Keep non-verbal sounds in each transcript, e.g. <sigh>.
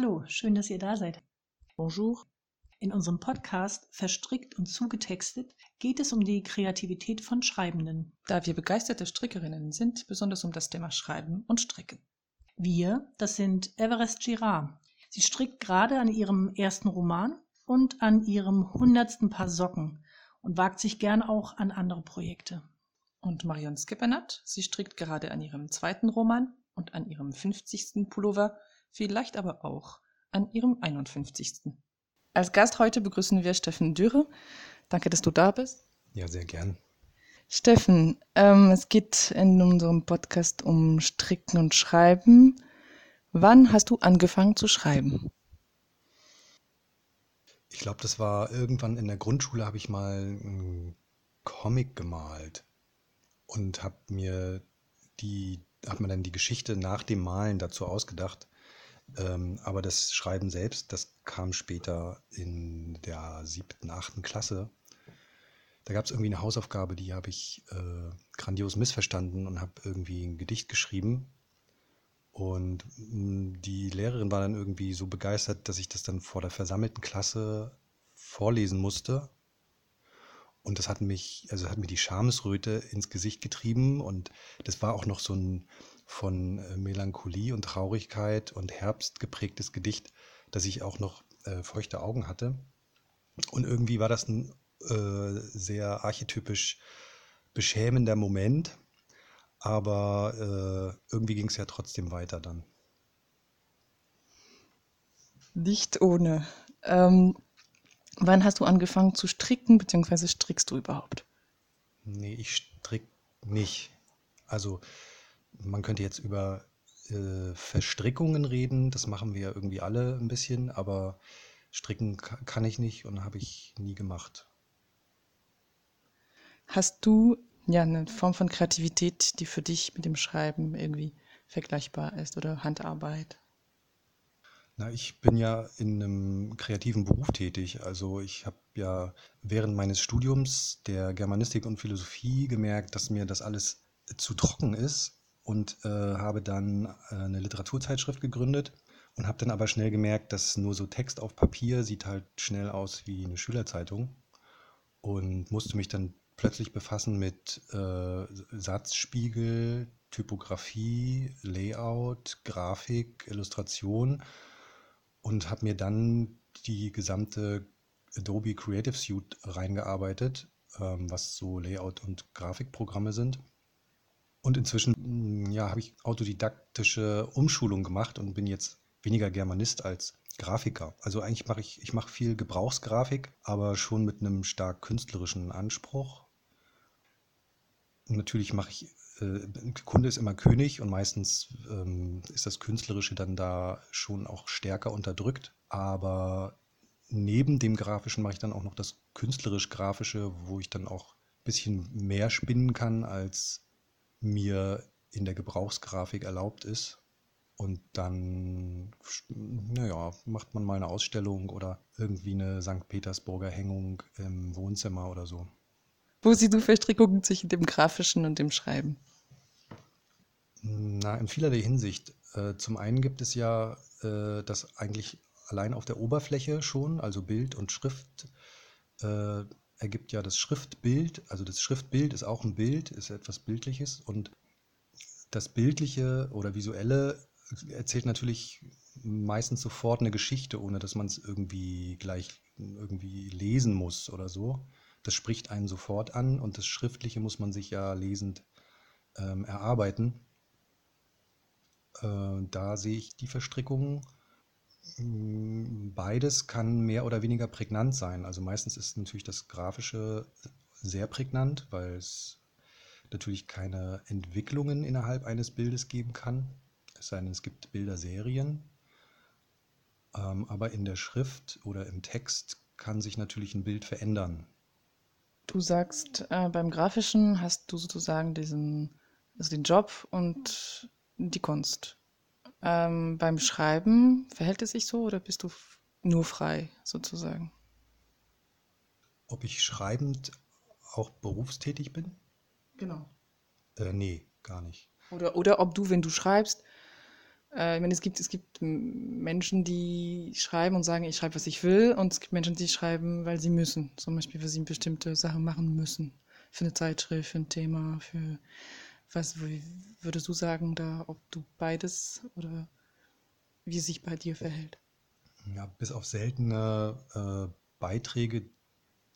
Hallo, schön, dass ihr da seid. Bonjour. In unserem Podcast Verstrickt und zugetextet geht es um die Kreativität von Schreibenden. Da wir begeisterte Strickerinnen sind, besonders um das Thema Schreiben und Stricken. Wir, das sind Everest Girard. Sie strickt gerade an ihrem ersten Roman und an ihrem hundertsten Paar Socken und wagt sich gern auch an andere Projekte. Und Marion Skippenat, sie strickt gerade an ihrem zweiten Roman und an ihrem 50. Pullover, vielleicht aber auch an ihrem 51. Als Gast heute begrüßen wir Steffen Dürre. Danke, dass du da bist. Ja, sehr gern. Steffen, ähm, es geht in unserem Podcast um Stricken und Schreiben. Wann hast du angefangen zu schreiben? Ich glaube, das war irgendwann in der Grundschule, habe ich mal einen Comic gemalt und habe mir die, hat man dann die Geschichte nach dem Malen dazu ausgedacht. Ähm, aber das Schreiben selbst, das kam später in der siebten, achten Klasse. Da gab es irgendwie eine Hausaufgabe, die habe ich äh, grandios missverstanden und habe irgendwie ein Gedicht geschrieben. Und mh, mm, die Lehrerin war dann irgendwie so begeistert, dass ich das dann vor der versammelten Klasse vorlesen musste. Und das hat mich, also hat mir die Schamesröte ins Gesicht getrieben. Und das war auch noch so ein von äh, Melancholie und Traurigkeit und Herbst geprägtes Gedicht, dass ich auch noch äh, feuchte Augen hatte. Und irgendwie war das ein äh, sehr archetypisch beschämender Moment, aber äh, irgendwie ging es ja trotzdem weiter dann. Nicht ohne. Ähm, wann hast du angefangen zu stricken, beziehungsweise strickst du überhaupt? Nee, ich strick nicht. Also man könnte jetzt über äh, Verstrickungen reden, das machen wir irgendwie alle ein bisschen, aber stricken kann ich nicht und habe ich nie gemacht. Hast du ja eine Form von Kreativität, die für dich mit dem Schreiben irgendwie vergleichbar ist oder Handarbeit? Na, ich bin ja in einem kreativen Beruf tätig. Also ich habe ja während meines Studiums der Germanistik und Philosophie gemerkt, dass mir das alles zu trocken ist und äh, habe dann äh, eine Literaturzeitschrift gegründet und habe dann aber schnell gemerkt, dass nur so Text auf Papier sieht halt schnell aus wie eine Schülerzeitung und musste mich dann plötzlich befassen mit äh, Satzspiegel, Typografie, Layout, Grafik, Illustration und habe mir dann die gesamte Adobe Creative Suite reingearbeitet, ähm, was so Layout- und Grafikprogramme sind und inzwischen hm, ja, habe ich autodidaktische Umschulung gemacht und bin jetzt weniger Germanist als Grafiker. Also eigentlich mache ich, ich mache viel Gebrauchsgrafik, aber schon mit einem stark künstlerischen Anspruch. Und natürlich mache ich, äh, Kunde ist immer König und meistens ähm, ist das Künstlerische dann da schon auch stärker unterdrückt. Aber neben dem Grafischen mache ich dann auch noch das künstlerisch-grafische, wo ich dann auch ein bisschen mehr spinnen kann als mir in der Gebrauchsgrafik erlaubt ist. Und dann, naja, macht man mal eine Ausstellung oder irgendwie eine St. Petersburger Hängung im Wohnzimmer oder so. Wo siehst du Verstrickungen zwischen dem Grafischen und dem Schreiben? Na, in vielerlei Hinsicht. Äh, zum einen gibt es ja äh, das eigentlich allein auf der Oberfläche schon, also Bild und Schrift, äh, ergibt ja das Schriftbild. Also das Schriftbild ist auch ein Bild, ist etwas Bildliches. Und das Bildliche oder Visuelle erzählt natürlich meistens sofort eine Geschichte, ohne dass man es irgendwie gleich irgendwie lesen muss oder so. Das spricht einen sofort an und das Schriftliche muss man sich ja lesend ähm, erarbeiten. Äh, da sehe ich die Verstrickungen beides kann mehr oder weniger prägnant sein. Also meistens ist natürlich das Grafische sehr prägnant, weil es natürlich keine Entwicklungen innerhalb eines Bildes geben kann. Es sei denn, es gibt Bilderserien. Ähm, aber in der Schrift oder im Text kann sich natürlich ein Bild verändern. Du sagst, äh, beim Grafischen hast du sozusagen diesen, also den Job und die Kunst. Ähm, beim Schreiben verhält es sich so oder bist du nur frei sozusagen? Ob ich schreibend auch berufstätig bin? Genau. Äh, nee, gar nicht. Oder, oder ob du, wenn du schreibst, Äh, ich meine, es gibt, es gibt Menschen, die schreiben und sagen, ich schreibe, was ich will. Und es gibt Menschen, die schreiben, weil sie müssen. Zum Beispiel, weil sie bestimmte Sachen machen müssen. Für eine Zeitschrift, für ein Thema, für was würdest du sagen, da, ob du beides oder wie sich bei dir verhält? Ja, bis auf seltene äh, Beiträge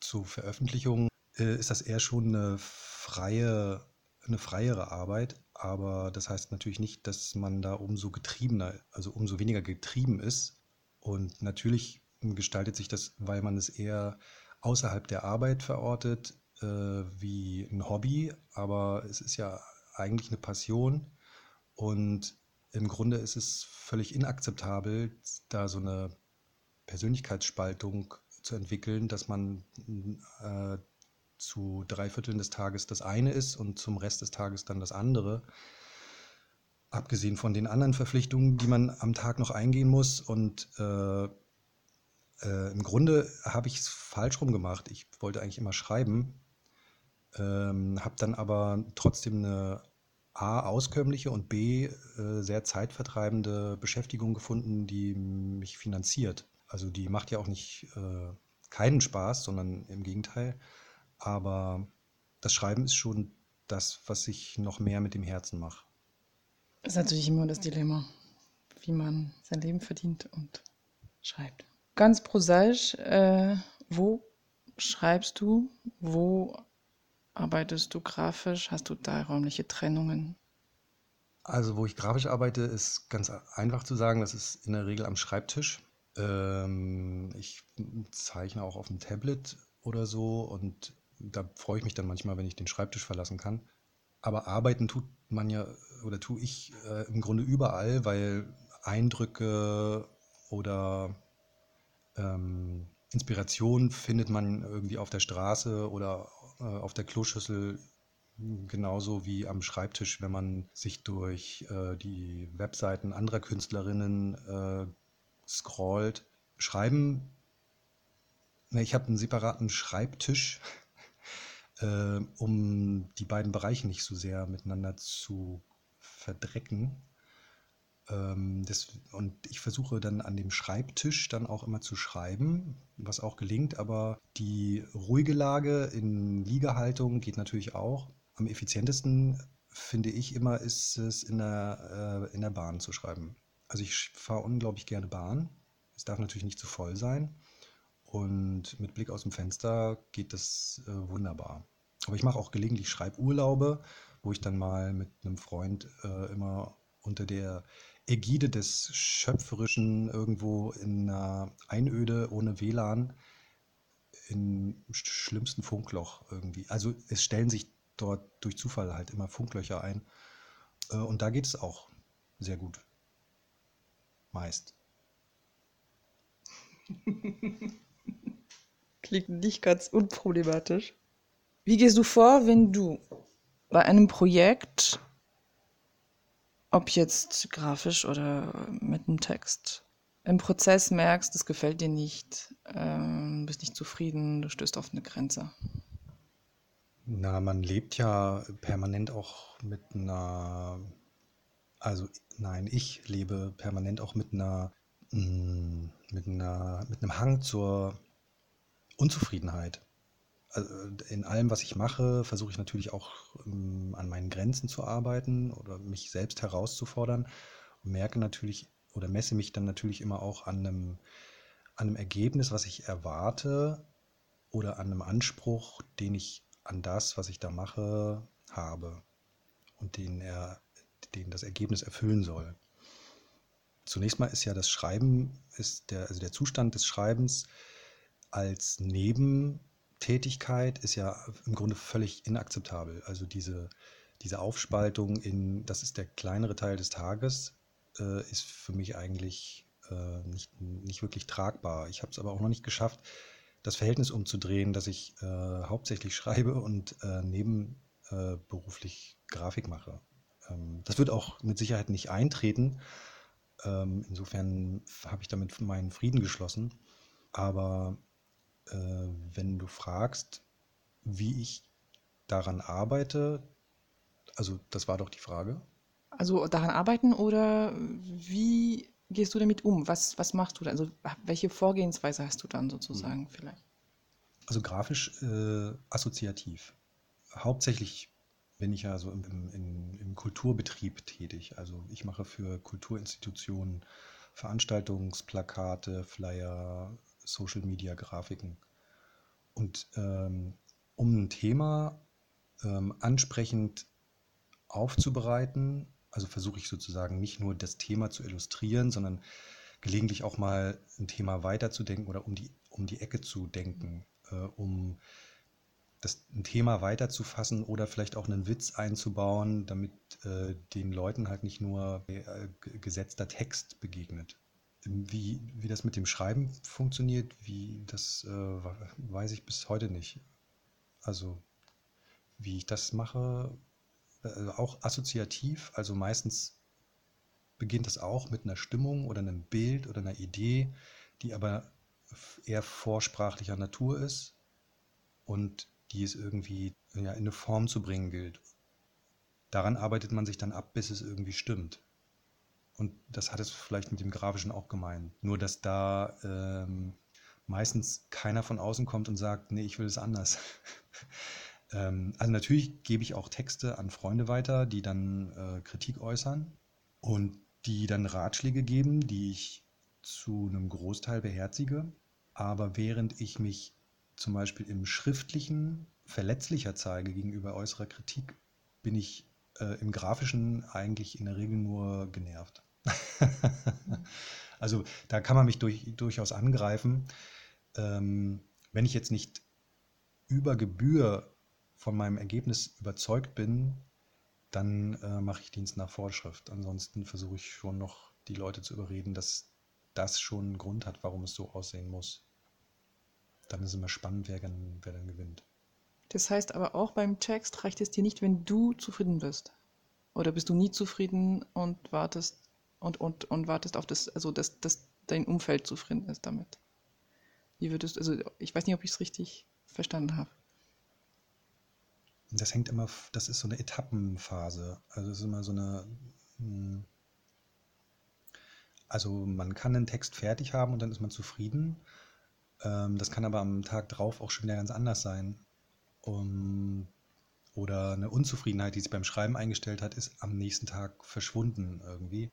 zu Veröffentlichungen äh, ist das eher schon eine freie, eine freiere Arbeit. Aber das heißt natürlich nicht, dass man da umso getriebener, also umso weniger getrieben ist. Und natürlich gestaltet sich das, weil man es eher außerhalb der Arbeit verortet, äh, wie ein Hobby. Aber es ist ja eigentlich eine Passion. Und im Grunde ist es völlig inakzeptabel, da so eine Persönlichkeitsspaltung zu entwickeln, dass man äh, zu drei Vierteln des Tages das eine ist und zum Rest des Tages dann das andere. Abgesehen von den anderen Verpflichtungen, die man am Tag noch eingehen muss. Und äh, äh, im Grunde habe ich es falsch rum gemacht. Ich wollte eigentlich immer schreiben, ähm, habe dann aber trotzdem eine A, auskömmliche und B, äh, sehr zeitvertreibende Beschäftigung gefunden, die mich finanziert. Also die macht ja auch nicht äh, keinen Spaß, sondern im Gegenteil. Aber das Schreiben ist schon das, was ich noch mehr mit dem Herzen mache. Das ist natürlich immer das Dilemma, wie man sein Leben verdient und schreibt. Ganz prosaisch, äh, wo schreibst du? Wo arbeitest du grafisch? Hast du da räumliche Trennungen? Also, wo ich grafisch arbeite, ist ganz einfach zu sagen, das ist in der Regel am Schreibtisch. Ähm, ich zeichne auch auf dem Tablet oder so und da freue ich mich dann manchmal, wenn ich den Schreibtisch verlassen kann. Aber arbeiten tut man ja oder tue ich äh, im Grunde überall, weil Eindrücke oder ähm, Inspiration findet man irgendwie auf der Straße oder äh, auf der Kloschüssel genauso wie am Schreibtisch, wenn man sich durch äh, die Webseiten anderer Künstlerinnen äh, scrollt. Schreiben, ne, ich habe einen separaten Schreibtisch <laughs> äh, um die beiden Bereiche nicht so sehr miteinander zu verdrecken. Ähm, das, und ich versuche dann an dem Schreibtisch dann auch immer zu schreiben, was auch gelingt, aber die ruhige Lage in Liegehaltung geht natürlich auch. Am effizientesten finde ich immer, ist es in der, äh, in der Bahn zu schreiben. Also ich fahre unglaublich gerne Bahn. Es darf natürlich nicht zu voll sein. Und mit Blick aus dem Fenster geht das äh, wunderbar. Aber ich mache auch gelegentlich Schreiburlaube, wo ich dann mal mit einem Freund äh, immer unter der Ägide des Schöpferischen irgendwo in einer Einöde ohne WLAN im schlimmsten Funkloch irgendwie. Also es stellen sich dort durch Zufall halt immer Funklöcher ein. Äh, und da geht es auch sehr gut. Meist. <laughs> Klingt nicht ganz unproblematisch. Wie gehst du vor, wenn du bei einem Projekt, ob jetzt grafisch oder mit einem Text, im Prozess merkst, es gefällt dir nicht, ähm, bist nicht zufrieden, du stößt auf eine Grenze? Na, man lebt ja permanent auch mit einer, also nein, ich lebe permanent auch mit einer, mm, mit einer, mit einem Hang zur Unzufriedenheit in allem, was ich mache, versuche ich natürlich auch ähm, an meinen Grenzen zu arbeiten oder mich selbst herauszufordern und merke natürlich oder messe mich dann natürlich immer auch an einem, an einem Ergebnis, was ich erwarte oder an einem Anspruch, den ich an das, was ich da mache, habe und den, er, den das Ergebnis erfüllen soll. Zunächst mal ist ja das Schreiben, ist der, also der Zustand des Schreibens als Neben Tätigkeit ist ja im Grunde völlig inakzeptabel. Also diese, diese Aufspaltung in, das ist der kleinere Teil des Tages, äh, ist für mich eigentlich äh, nicht, nicht wirklich tragbar. Ich habe es aber auch noch nicht geschafft, das Verhältnis umzudrehen, dass ich äh, hauptsächlich <laughs> schreibe und äh, nebenberuflich äh, Grafik mache. Ähm, das wird auch mit Sicherheit nicht eintreten. Ähm, insofern habe ich damit meinen Frieden geschlossen. Aber äh, wenn du fragst, wie ich daran arbeite, also das war doch die Frage. Also daran arbeiten oder wie gehst du damit um? Was, was machst du da? Also welche Vorgehensweise hast du dann sozusagen mhm. vielleicht? Also grafisch äh, assoziativ. Hauptsächlich bin ich ja so im, im, im, Kulturbetrieb tätig. Also ich mache für Kulturinstitutionen Veranstaltungsplakate, Flyer, Social-Media-Grafiken. Und ähm, um ein Thema ähm, ansprechend aufzubereiten, also versuche ich sozusagen nicht nur das Thema zu illustrieren, sondern gelegentlich auch mal ein Thema weiterzudenken oder um die, um die Ecke zu denken, äh, um das ein Thema weiterzufassen oder vielleicht auch einen Witz einzubauen, damit äh, den Leuten halt nicht nur äh, gesetzter Text begegnet. Wie, wie das mit dem Schreiben funktioniert, wie das äh, weiß ich bis heute nicht. Also wie ich das mache, äh, auch assoziativ, also meistens beginnt es auch mit einer Stimmung oder einem Bild oder einer Idee, die aber eher vorsprachlicher Natur ist und die es irgendwie ja, in eine Form zu bringen gilt. Daran arbeitet man sich dann ab, bis es irgendwie stimmt. Und das hat es vielleicht mit dem Grafischen auch gemeint. Nur, dass da ähm, meistens keiner von außen kommt und sagt, nee, ich will es anders. <laughs> ähm, also natürlich gebe ich auch Texte an Freunde weiter, die dann äh, Kritik äußern und die dann Ratschläge geben, die ich zu einem Großteil beherzige. Aber während ich mich zum Beispiel im Schriftlichen verletzlicher zeige gegenüber äußerer Kritik, bin ich äh, im Grafischen eigentlich in der Regel nur genervt. <laughs> also da kann man mich durch, durchaus angreifen. Ähm, wenn ich jetzt nicht über Gebühr von meinem Ergebnis überzeugt bin, dann äh, mache ich Dienst nach Vorschrift. Ansonsten versuche ich schon noch die Leute zu überreden, dass das schon einen Grund hat, warum es so aussehen muss dann ist immer spannend, wer wer dann gewinnt. Das heißt aber auch beim Text reicht es dir nicht, wenn du zufrieden bist. Oder bist du nie zufrieden und wartest und, und, und wartest auf das, also dass, dass dein Umfeld zufrieden ist damit. Wie würdest also ich weiß nicht, ob ich es richtig verstanden habe. Das hängt immer, das ist so eine Etappenphase. Also es ist immer so eine, hm, also man kann einen Text fertig haben und dann ist man zufrieden. Ähm, das kann aber am Tag drauf auch schon wieder ganz anders sein. Oder eine Unzufriedenheit, die sich beim Schreiben eingestellt hat, ist am nächsten Tag verschwunden irgendwie.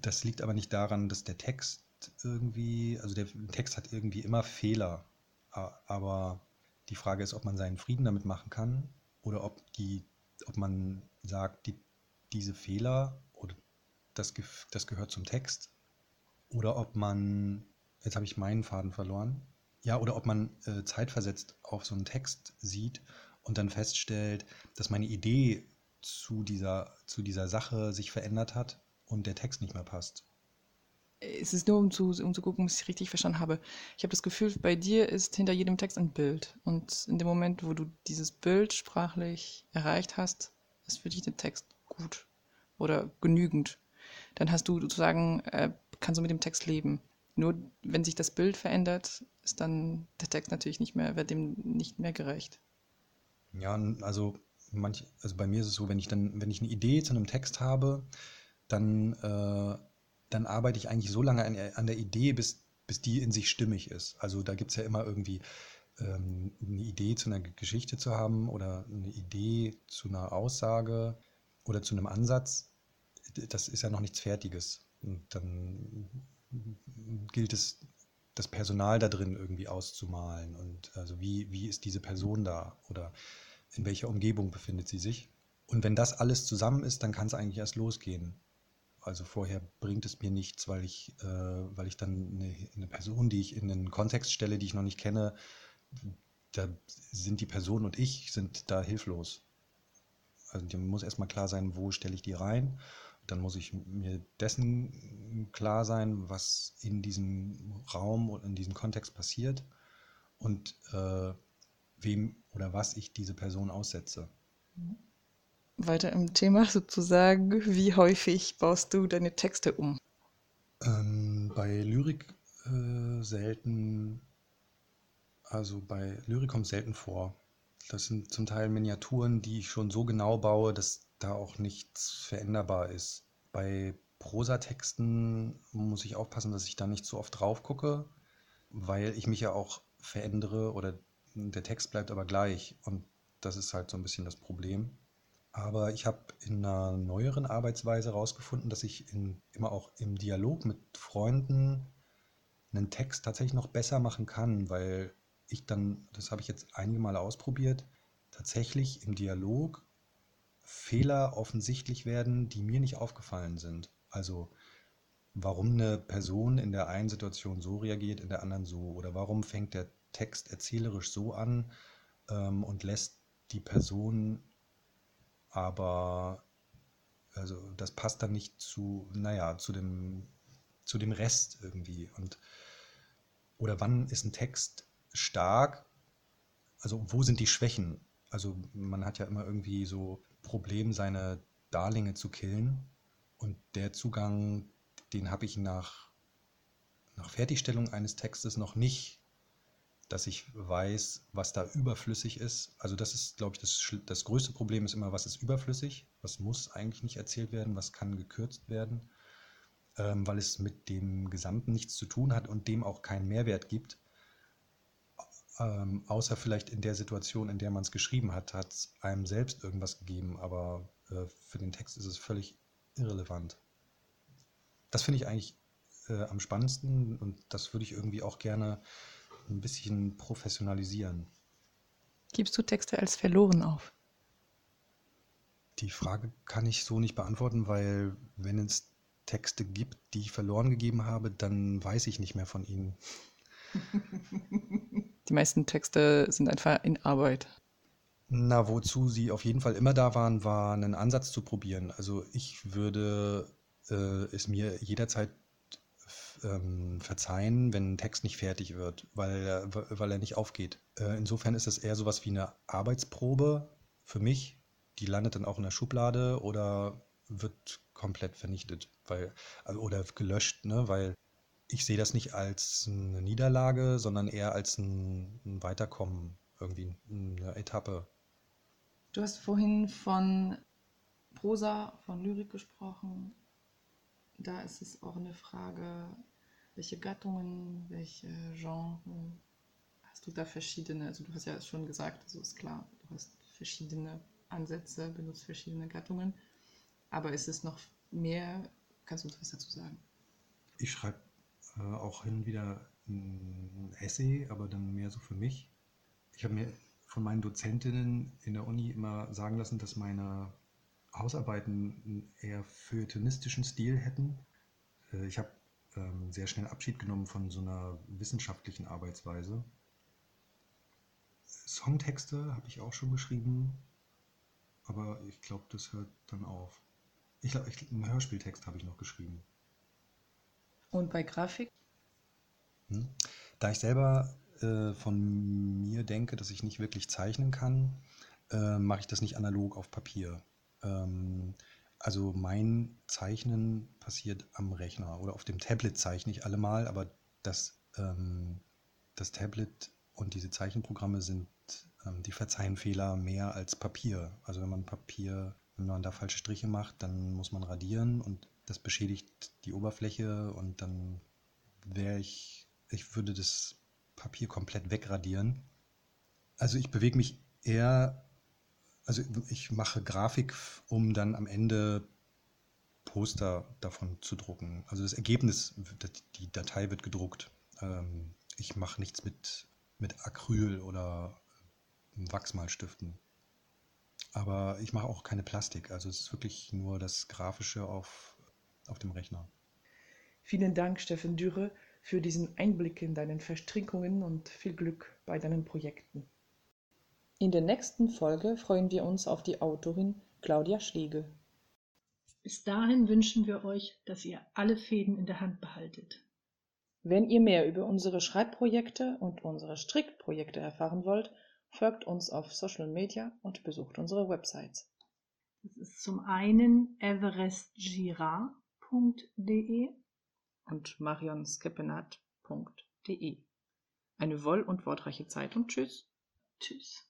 Das liegt aber nicht daran, dass der Text irgendwie, also der Text hat irgendwie immer Fehler. Aber die Frage ist, ob man seinen Frieden damit machen kann oder ob, die, ob man sagt, die, diese Fehler oder das, das gehört zum Text oder ob man Jetzt habe ich meinen Faden verloren. Ja, oder ob man äh, zeitversetzt auf so einen Text sieht und dann feststellt, dass meine Idee zu dieser, zu dieser Sache sich verändert hat und der Text nicht mehr passt. Es ist nur, um zu, um zu gucken, ob ich es richtig verstanden habe. Ich habe das Gefühl, bei dir ist hinter jedem Text ein Bild. Und in dem Moment, wo du dieses Bild sprachlich erreicht hast, ist für dich der Text gut oder genügend. Dann hast du sozusagen, äh, kannst du mit dem Text leben. Nur wenn sich das Bild verändert, ist dann der Text natürlich nicht mehr, wird dem nicht mehr gerecht. Ja, also manch, also bei mir ist es so, wenn ich dann, wenn ich eine Idee zu einem Text habe, dann, äh, dann arbeite ich eigentlich so lange an, an, der Idee, bis, bis die in sich stimmig ist. Also da gibt es ja immer irgendwie ähm, eine Idee zu einer Geschichte zu haben oder eine Idee zu einer Aussage oder zu einem Ansatz. Das ist ja noch nichts Fertiges. Und dann gilt es, das Personal da drin irgendwie auszumalen und also wie, wie ist diese Person da oder in welcher Umgebung befindet sie sich. Und wenn das alles zusammen ist, dann kann es eigentlich erst losgehen. Also vorher bringt es mir nichts, weil ich, äh, weil ich dann eine, eine, Person, die ich in einen Kontext stelle, die ich noch nicht kenne, da sind die Person und ich sind da hilflos. Also dir muss erstmal klar sein, wo stelle ich die rein dann muss ich mir dessen klar sein, was in diesem Raum und in diesem Kontext passiert und äh, wem oder was ich diese Person aussetze. Weiter im Thema <laughs> sozusagen, wie häufig baust du deine Texte um? Ähm, bei Lyrik äh, selten, also bei Lyrik kommt selten vor. Das sind zum Teil Miniaturen, die ich schon so genau baue, dass da auch nichts veränderbar ist. Bei Prosatexten muss ich aufpassen, dass ich da nicht zu oft drauf gucke, weil ich mich ja auch verändere oder der Text bleibt aber gleich und das ist halt so ein bisschen das Problem. Aber ich habe in einer neueren Arbeitsweise herausgefunden, dass ich in, immer auch im Dialog mit Freunden einen Text tatsächlich noch besser machen kann, weil ich dann, das habe ich jetzt einige Male ausprobiert, tatsächlich im Dialog Fehler offensichtlich werden, die mir nicht aufgefallen sind. Also warum eine Person in der einen Situation so reagiert, in der anderen so. Oder warum fängt der Text erzählerisch so an ähm, und lässt die Person aber, also das passt dann nicht zu, naja, zu dem, zu dem Rest irgendwie. Und, oder wann ist ein Text stark? Also wo sind die Schwächen? Also man hat ja immer irgendwie so Problem, seine Darlinge zu killen. Und der Zugang, den habe ich nach, nach Fertigstellung eines Textes noch nicht, dass ich weiß, was da überflüssig ist. Also das ist, glaube ich, das, das größte Problem ist immer, was ist überflüssig, was muss eigentlich nicht erzählt werden, was kann gekürzt werden, ähm, weil es mit dem Gesamten nichts zu tun hat und dem auch keinen Mehrwert gibt. Ähm, außer vielleicht in der Situation, in der man es geschrieben hat, hat es einem selbst irgendwas gegeben, aber äh, für den Text ist es völlig irrelevant. Das finde ich eigentlich äh, am spannendsten und das würde ich irgendwie auch gerne ein bisschen professionalisieren. Gibst du Texte als verloren auf? Die Frage kann ich so nicht beantworten, weil wenn es Texte gibt, die ich verloren gegeben habe, dann weiß ich nicht mehr von ihnen. <laughs> Die meisten Texte sind einfach in Arbeit. Na, wozu sie auf jeden Fall immer da waren, war einen Ansatz zu probieren. Also ich würde äh, es mir jederzeit ähm, verzeihen, wenn ein Text nicht fertig wird, weil er, weil er nicht aufgeht. Äh, insofern ist es eher sowas wie eine Arbeitsprobe für mich. Die landet dann auch in der Schublade oder wird komplett vernichtet, weil, also, oder gelöscht, ne? weil ich sehe das nicht als eine Niederlage, sondern eher als ein, ein Weiterkommen, irgendwie eine Etappe. Du hast vorhin von Prosa, von Lyrik gesprochen. Da ist es auch eine Frage, welche Gattungen, welche Genres hast du da verschiedene? Also du hast ja schon gesagt, so ist klar, du hast verschiedene Ansätze, benutzt verschiedene Gattungen. Aber ist es noch mehr? Kannst du uns was dazu sagen? Ich schreibe äh, auch hin und wieder ein Essay, aber dann mehr so für mich. Ich habe mir von meinen Dozentinnen in der Uni immer sagen lassen, dass meine Hausarbeiten einen eher feuilletonistischen Stil hätten. Äh, ich habe ähm, sehr schnell Abschied genommen von so einer wissenschaftlichen Arbeitsweise. Songtexte habe ich auch schon geschrieben, aber ich glaube, das hört dann auf. Ich glaube, einen Hörspieltext habe ich noch geschrieben. Und bei Grafik? Hm? Da ich selber äh, von mir denke, dass ich nicht wirklich zeichnen kann, äh, mache ich das nicht analog auf Papier. Ähm, also mein Zeichnen passiert am Rechner oder auf dem Tablet zeichne ich allemal, aber das, ähm, das Tablet und diese Zeichenprogramme sind, ähm, die verzeihen Fehler mehr als Papier. Also wenn man Papier, wenn man da falsche Striche macht, dann muss man radieren und das beschädigt die Oberfläche und dann wäre ich, ich würde das Papier komplett wegradieren. Also ich bewege mich eher also ich mache Grafik, um dann am Ende Poster davon zu drucken. Also das Ergebnis, die Datei wird gedruckt. Ähm, ich mache nichts mit, mit Acryl oder Wachsmalstiften. Aber ich mache auch keine Plastik. Also es ist wirklich nur das Grafische auf, auf dem Rechner. Vielen Dank, Steffen Dürre, für diesen Einblick in deinen Verstrickungen und viel Glück bei deinen Projekten. In der nächsten Folge freuen wir uns auf die Autorin Claudia Schlegel. Bis dahin wünschen wir euch, dass ihr alle Fäden in der Hand behaltet. Wenn ihr mehr über unsere Schreibprojekte und unsere Strickprojekte erfahren wollt, folgt uns auf Social Media und besucht unsere Websites. Das ist zum einen everestgira.de und marionskepenat.de. Eine woll- und wortreiche Zeit und tschüss. Tschüss.